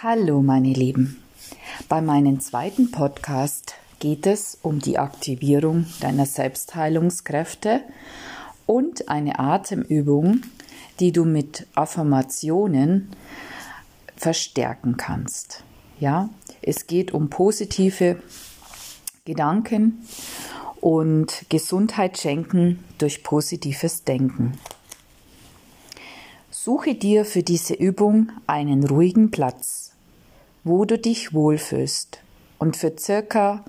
Hallo meine Lieben. Bei meinem zweiten Podcast geht es um die Aktivierung deiner Selbstheilungskräfte und eine Atemübung, die du mit Affirmationen verstärken kannst. Ja, es geht um positive Gedanken und Gesundheit schenken durch positives Denken. Suche dir für diese Übung einen ruhigen Platz, wo du dich wohlfühlst und für circa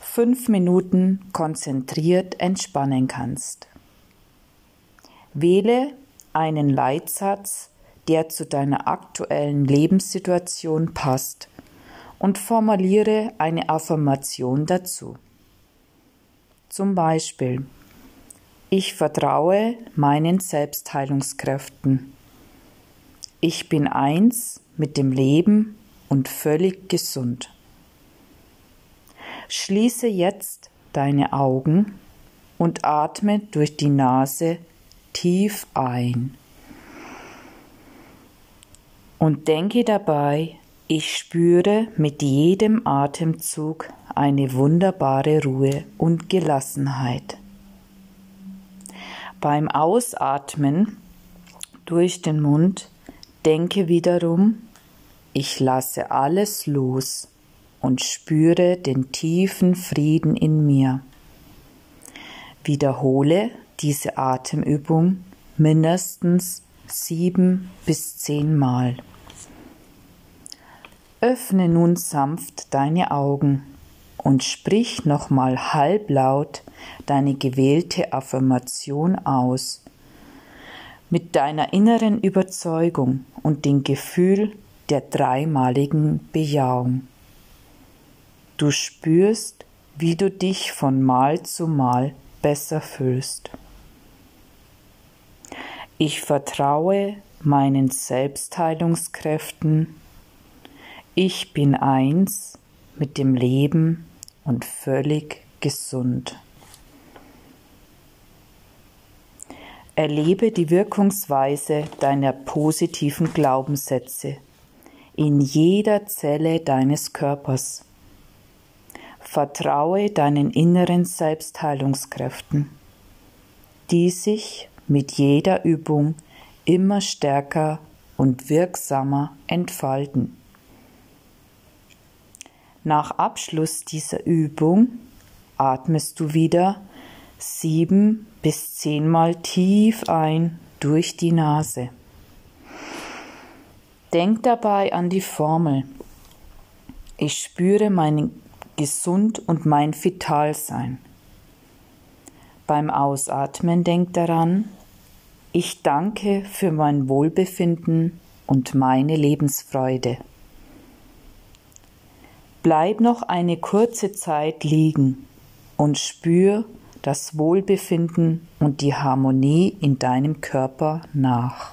fünf Minuten konzentriert entspannen kannst. Wähle einen Leitsatz, der zu deiner aktuellen Lebenssituation passt und formuliere eine Affirmation dazu. Zum Beispiel Ich vertraue meinen Selbstheilungskräften. Ich bin eins mit dem Leben und völlig gesund. Schließe jetzt deine Augen und atme durch die Nase tief ein. Und denke dabei, ich spüre mit jedem Atemzug eine wunderbare Ruhe und Gelassenheit. Beim Ausatmen durch den Mund denke wiederum, ich lasse alles los und spüre den tiefen Frieden in mir. Wiederhole diese Atemübung mindestens sieben bis zehn Mal. Öffne nun sanft deine Augen und sprich nochmal halblaut deine gewählte Affirmation aus. Mit deiner inneren Überzeugung und dem Gefühl der dreimaligen Bejahung. Du spürst, wie du dich von Mal zu Mal besser fühlst. Ich vertraue meinen Selbstheilungskräften. Ich bin eins mit dem Leben und völlig gesund. Erlebe die Wirkungsweise deiner positiven Glaubenssätze in jeder Zelle deines Körpers. Vertraue deinen inneren Selbstheilungskräften, die sich mit jeder Übung immer stärker und wirksamer entfalten. Nach Abschluss dieser Übung atmest du wieder sieben bis zehnmal tief ein durch die Nase. Denk dabei an die Formel. Ich spüre meinen Gesund und mein Vitalsein. Beim Ausatmen denk daran, ich danke für mein Wohlbefinden und meine Lebensfreude. Bleib noch eine kurze Zeit liegen und spür das Wohlbefinden und die Harmonie in deinem Körper nach.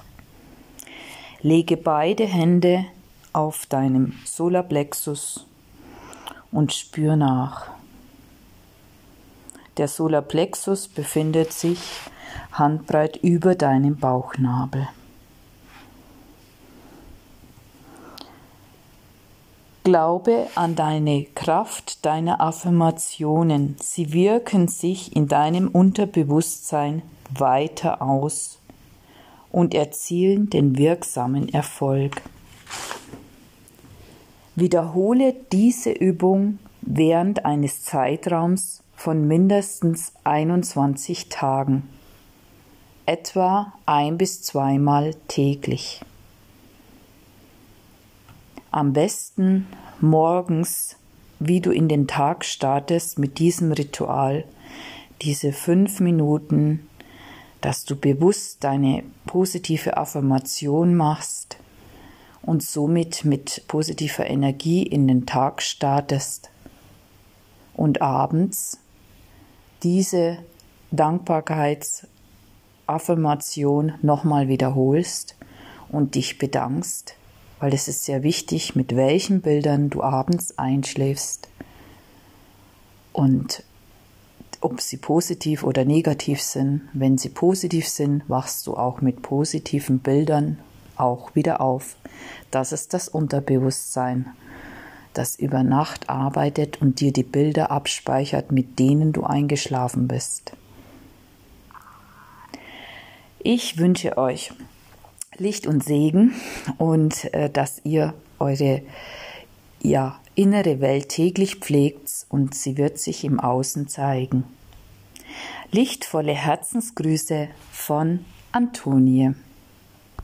Lege beide Hände auf deinem Solarplexus und spür nach. Der Solarplexus befindet sich handbreit über deinem Bauchnabel. Glaube an deine Kraft deiner Affirmationen. Sie wirken sich in deinem Unterbewusstsein weiter aus und erzielen den wirksamen Erfolg. Wiederhole diese Übung während eines Zeitraums von mindestens 21 Tagen, etwa ein bis zweimal täglich. Am besten morgens, wie du in den Tag startest mit diesem Ritual, diese fünf Minuten, dass du bewusst deine positive Affirmation machst und somit mit positiver Energie in den Tag startest und abends diese Dankbarkeitsaffirmation nochmal wiederholst und dich bedankst weil es ist sehr wichtig, mit welchen Bildern du abends einschläfst und ob sie positiv oder negativ sind. Wenn sie positiv sind, wachst du auch mit positiven Bildern auch wieder auf. Das ist das Unterbewusstsein, das über Nacht arbeitet und dir die Bilder abspeichert, mit denen du eingeschlafen bist. Ich wünsche euch Licht und Segen und äh, dass ihr eure ja, innere Welt täglich pflegt und sie wird sich im Außen zeigen. Lichtvolle Herzensgrüße von Antonie.